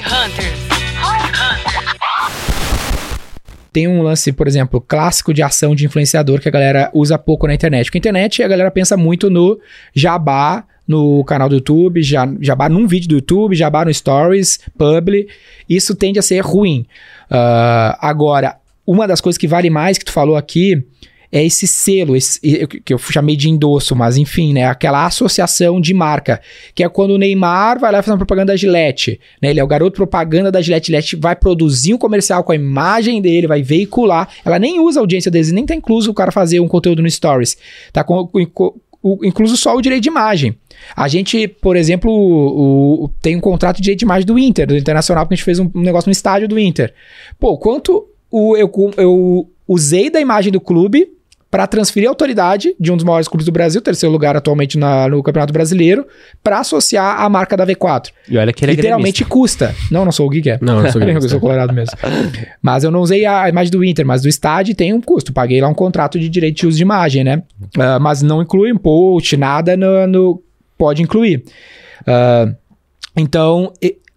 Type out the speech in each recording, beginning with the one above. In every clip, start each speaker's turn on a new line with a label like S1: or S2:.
S1: Hunters. Hunters.
S2: tem um lance, por exemplo, clássico de ação de influenciador que a galera usa pouco na internet. Porque a internet a galera pensa muito no jabá no canal do YouTube, jabá num vídeo do YouTube, jabá no Stories, Publi. Isso tende a ser ruim. Ah, agora, uma das coisas que vale mais que tu falou aqui é esse selo, esse- que eu chamei de endosso, mas enfim, né? Aquela associação de marca, que é quando o Neymar vai lá fazer uma propaganda da Gillette, né? Ele é o garoto propaganda da Gillette, Gillette vai produzir um comercial com a imagem dele, vai veicular. Ela nem usa a audiência deles, nem tá incluso o cara fazer um conteúdo no Stories. Tá com, com- o- incluso só o direito de imagem. A gente, por exemplo, o- o- tem um contrato de direito de imagem do Inter, do Internacional, porque a gente fez um, um negócio no estádio do Inter. Pô, quanto o- eu, eu usei da imagem do clube para transferir a autoridade de um dos maiores clubes do Brasil, terceiro lugar atualmente na- no Campeonato Brasileiro, para associar a marca da V4.
S3: E olha que ele é
S2: Literalmente custa. Não, não sou o Gui, que é.
S4: Não, eu sou
S2: eu
S4: gremista.
S2: sou colorado mesmo. Mas eu não usei a imagem do Inter, mas do estádio tem um custo. Paguei lá um contrato de direito de uso de imagem, né? Ah, mas não inclui um post, nada no, no- pode incluir. Ah, então,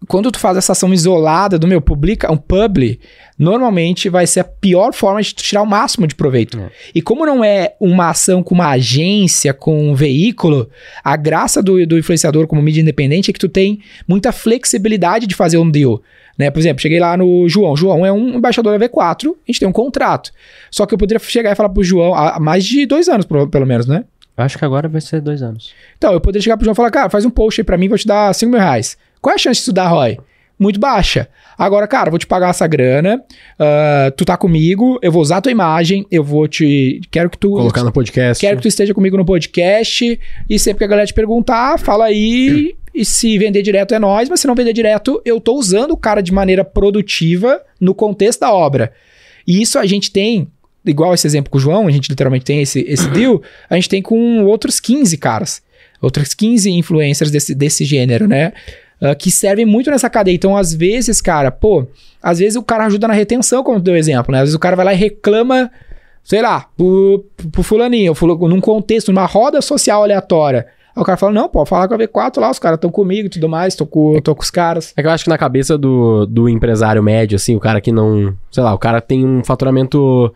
S2: quando tu faz essa ação isolada do meu, publica um publi, normalmente vai ser a pior forma de tu tirar o máximo de proveito.
S3: É.
S2: E como não é uma ação com uma agência, com um veículo, a graça do, do influenciador como mídia independente é que tu tem muita flexibilidade de fazer um deal. Né? Por exemplo, cheguei lá no João. João é um embaixador da V4, a gente tem um contrato. Só que eu poderia chegar e falar pro João há mais de dois anos, pelo menos, né?
S3: Eu acho que agora vai ser dois anos.
S2: Então, eu poderia chegar pro João e falar, cara, faz um post aí pra mim, vou te dar 5 mil reais. Qual é a chance de tu dar, Roy? Muito baixa. Agora, cara, vou te pagar essa grana, ah, tu tá comigo, eu vou usar a tua imagem, eu vou te... Quero que tu...
S4: Colocar no podcast.
S2: Quero que tu esteja comigo no podcast e sempre que a galera te perguntar, fala aí. E se vender direto é nós, mas se não vender direto, eu tô usando o cara de maneira produtiva no contexto da obra. E isso a gente tem, igual esse exemplo com o João, a gente literalmente tem esse, esse deal, a gente tem com outros 15 caras. Outros 15 influencers desse, desse gênero, né? Ah, que servem muito nessa cadeia. Então, às vezes, cara, pô, às vezes o cara ajuda na retenção, como tu deu exemplo, né? Às vezes o cara vai lá e reclama sei lá, pro, pro fulaninho, fula- num contexto, numa roda social aleatória. Aí o cara fala, não, pode falar com a V4 lá, os caras estão comigo e tudo mais, tô com, tô com os caras.
S4: É que eu acho que na cabeça do, do empresário médio, assim, o cara que não. Sei lá, o cara tem um faturamento.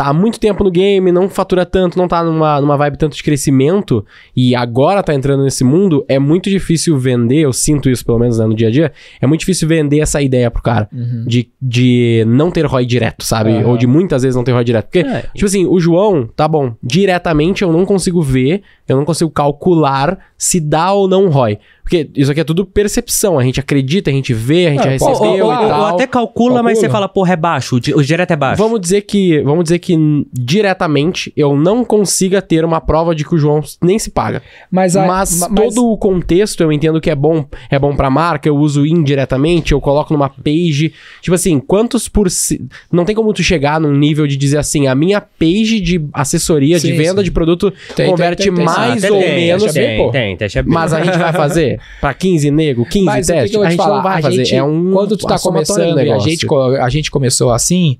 S4: Tá há muito tempo no game, não fatura tanto, não tá numa, numa vibe tanto de crescimento, e agora tá entrando nesse mundo, é muito difícil vender, eu sinto isso pelo menos né, no dia a dia, é muito difícil vender essa ideia pro cara. De, de não ter ROI direto, sabe?
S2: Aham.
S4: Ou de muitas vezes não ter ROI direto. Porque,
S3: É.
S4: tipo assim, o João, tá bom, diretamente eu não consigo ver, eu não consigo calcular se dá ou não ROI. Porque isso aqui é tudo percepção. A gente acredita, a gente vê, a gente
S2: É,
S4: recebeu
S3: ou,
S4: e
S3: ou-
S4: tal.
S3: ou até calcula, mas
S2: Calcula.
S3: você fala, porra, é baixo. O direto é baixo.
S4: Vamos dizer que, vamos dizer que n- diretamente eu não consiga ter uma prova de que o João nem se paga.
S2: Mas, a-
S4: mas
S2: ma-
S4: todo o contexto eu entendo que é bom, é bom pra marca, eu uso indiretamente, eu coloco numa page. Tipo assim, quantos por ci- não tem como tu chegar num nível de dizer assim, a minha page de assessoria, de
S2: Sim,
S4: venda
S2: sim.
S4: de produto
S2: Tem,
S4: converte
S2: tem, tem,
S4: mais ou
S2: tem,
S4: menos,
S3: tem,
S2: pô.
S3: tem, tem,
S4: mas a gente vai fazer pra 15 nego, 15
S2: Mas que
S4: testes,
S2: que
S4: a
S2: te
S4: gente
S2: falar?
S4: não vai
S2: A
S4: fazer,
S2: gente-
S4: é um
S2: Quando tu tá começando e a gente, a gente começou assim,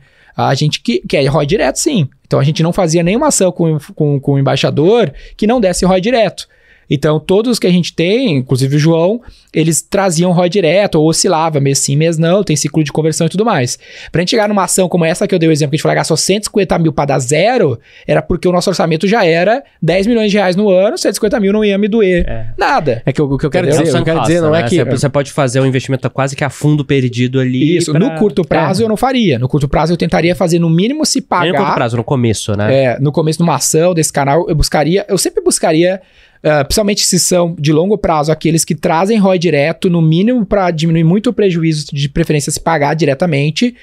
S2: a gente que, quer ROI direto, sim. Então a gente não fazia nenhuma ação com, com, com o embaixador que não desse ROI direto. Então, todos que a gente tem, inclusive o João, eles traziam ROI direto, ou oscilava, mês sim, mês não, tem ciclo de conversão e tudo mais. Pra gente chegar numa ação como essa que eu dei o exemplo, que a gente falou, gastou 150 mil pra dar zero, era porque o nosso orçamento já era 10 milhões de reais no ano, 150 mil não ia me doer
S3: É.
S2: nada.
S4: É que o, o que eu quero
S2: Entendeu?
S4: dizer, eu quero dizer não é que
S3: Você, pode fazer um investimento quase que a fundo perdido ali.
S2: Isso,
S3: pra-
S2: no curto prazo eu não faria. No curto prazo eu tentaria fazer no mínimo se
S3: Nem no curto
S2: pagar.
S3: prazo, no começo, né?
S2: É, no começo de uma ação desse canal, eu buscaria, eu sempre buscaria, ah, principalmente se são de longo prazo, aqueles que trazem ROI direto, no mínimo para diminuir muito o prejuízo, de preferência se pagar diretamente,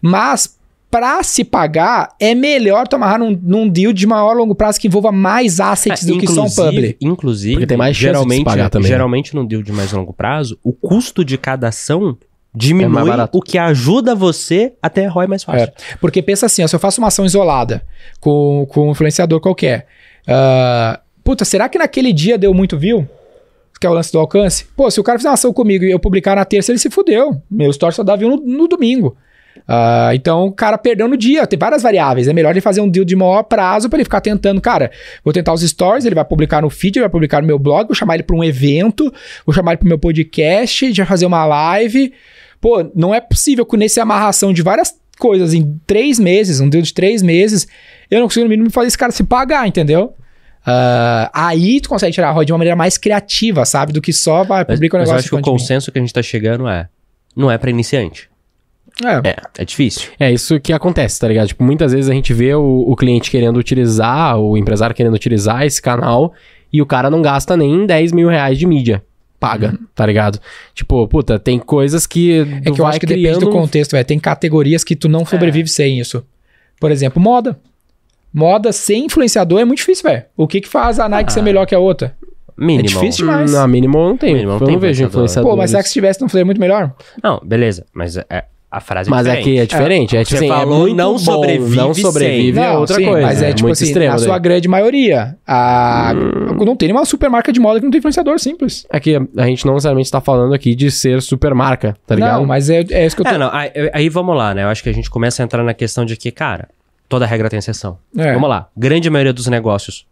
S2: mas para se pagar, é melhor tomar num, num deal de maior longo prazo que envolva mais assets
S3: É,
S2: do que só um public.
S3: Inclusive,
S4: Porque tem mais chance de se
S3: geralmente,
S4: pagar também, né?
S3: geralmente no deal de mais longo prazo, o custo de cada ação
S4: É
S3: diminui
S4: mais barato.
S3: o que ajuda você a ter ROI mais fácil.
S2: É, porque pensa assim, ó, se eu faço uma ação isolada com, com um influenciador qualquer, ah, puta, será que naquele dia deu muito view? Que é o lance do alcance? Pô, se o cara fizer uma ação comigo e eu publicar na terça, ele se fudeu. Meu story só dá view no, no domingo. Ah, então o cara perdeu no dia, tem várias variáveis. É melhor ele fazer um deal de maior prazo pra ele ficar tentando, cara. Vou tentar os stories, ele vai publicar no feed, ele vai publicar no meu blog, vou chamar ele pra um evento, vou chamar ele pro meu podcast, já fazer uma live. pô, não é possível que nesse amarração de várias coisas em três meses, um deal de três meses, eu não consigo no mínimo fazer esse cara se pagar, entendeu? Ah, aí tu consegue tirar a ROI de uma maneira mais criativa, sabe? Do que só vai publicar um
S3: mas eu
S2: negócio
S3: acho que o consenso que a gente tá chegando é. Não é pra iniciante.
S2: É.
S3: É difícil.
S4: É isso que acontece, tá ligado? Tipo, muitas vezes a gente vê o, o cliente querendo utilizar, o empresário querendo utilizar esse canal e o cara não gasta nem 10 mil reais de mídia. Paga, tá ligado? Tipo, puta, tem coisas que.
S2: Uhum. É que eu acho que depende do contexto, velho. Tem categorias que tu não sobrevive sem isso. Por exemplo, moda. Moda sem influenciador é muito difícil, velho. O que que faz a Nike ser
S3: Ah.
S2: melhor que a outra?
S3: Mínimo.
S2: É difícil demais.
S4: Não, mínimo não tem.
S3: Não
S4: eu
S3: tem
S4: não vejo
S3: influenciador.
S4: influenciador.
S2: Pô, mas será que se tivesse não seria muito melhor?
S3: Não, beleza. Mas é, a frase é
S4: Mas é
S3: diferente.
S4: que é diferente. É, tipo
S3: Você
S4: assim,
S3: falou
S4: é muito
S3: não
S4: bom,
S3: sobrevive
S4: não sobrevive é
S2: Não,
S4: outra
S2: sim,
S4: coisa.
S2: Mas é, tipo
S4: muito
S2: assim,
S4: extremo.
S2: na
S4: daí.
S2: sua grande maioria. A...
S3: Hum.
S2: Não tem nenhuma super marca de moda que não tem influenciador simples.
S4: É que a gente não necessariamente tá falando aqui de ser super marca, tá ligado?
S2: Não, mas é, é isso que eu tô...
S3: É, não, aí, aí vamos lá, né? Eu acho que a gente começa a entrar na questão de que, cara, toda regra tem exceção.
S2: É.
S3: Vamos lá. Grande maioria dos negócios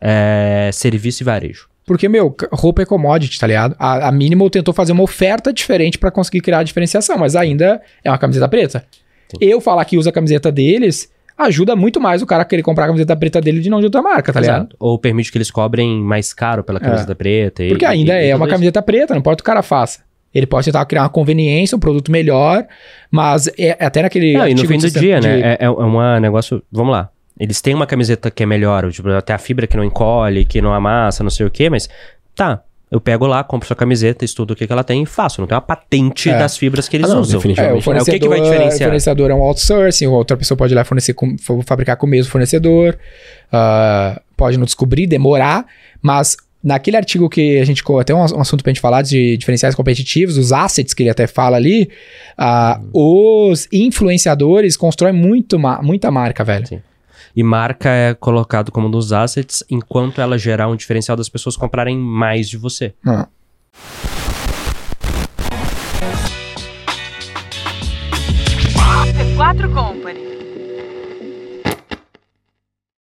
S3: é serviço e varejo.
S2: Porque, meu, roupa é commodity, tá ligado? A, a Minimal tentou fazer uma oferta diferente pra conseguir criar a diferenciação, mas ainda é uma camiseta preta. Eu falar que usa a camiseta deles ajuda muito mais o cara a querer comprar a camiseta preta dele de não de outra marca, tá ligado?
S3: Exato. Ou permite que eles cobrem mais caro pela camiseta preta. e-
S2: Porque ainda
S3: e- e
S2: é
S3: tudo
S2: uma
S3: isso.
S2: camiseta preta, não importa o que o cara faça. Ele pode tentar criar uma conveniência, um produto melhor, mas é, é até naquele.
S3: Não, e no fim do dia,
S2: de-
S3: né? É, é um negócio. Vamos lá. Eles têm uma camiseta que é melhor, tipo, até a fibra que não encolhe, que não amassa, não sei o quê, mas tá. Eu pego lá, compro sua camiseta, estudo o que, que ela tem e faço. Não tem uma patente
S2: É.
S3: das fibras que eles
S4: Ah, não,
S3: usam.
S4: definitivamente.
S2: É, o
S3: É, o
S2: fornecedor,
S3: que, que vai
S2: o
S3: diferenciar?
S2: fornecedor é um outsourcing, outra pessoa pode ir lá fornecer com, fa- fabricar com o mesmo fornecedor, ah, pode não descobrir, demorar, mas naquele artigo que a gente, até um, um assunto pra gente falar de diferenciais competitivos, os assets que ele até fala ali, ah, os influenciadores constroem muito ma- muita marca, velho.
S3: Sim. E marca é colocado como um dos assets, enquanto ela gerar um diferencial das pessoas comprarem mais de você.
S2: Ah.
S5: C4 Company.